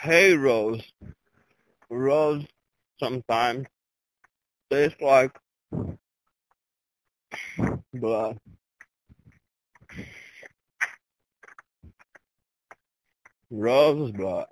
Hey Rose. Rose sometimes tastes like blood. Rose blood.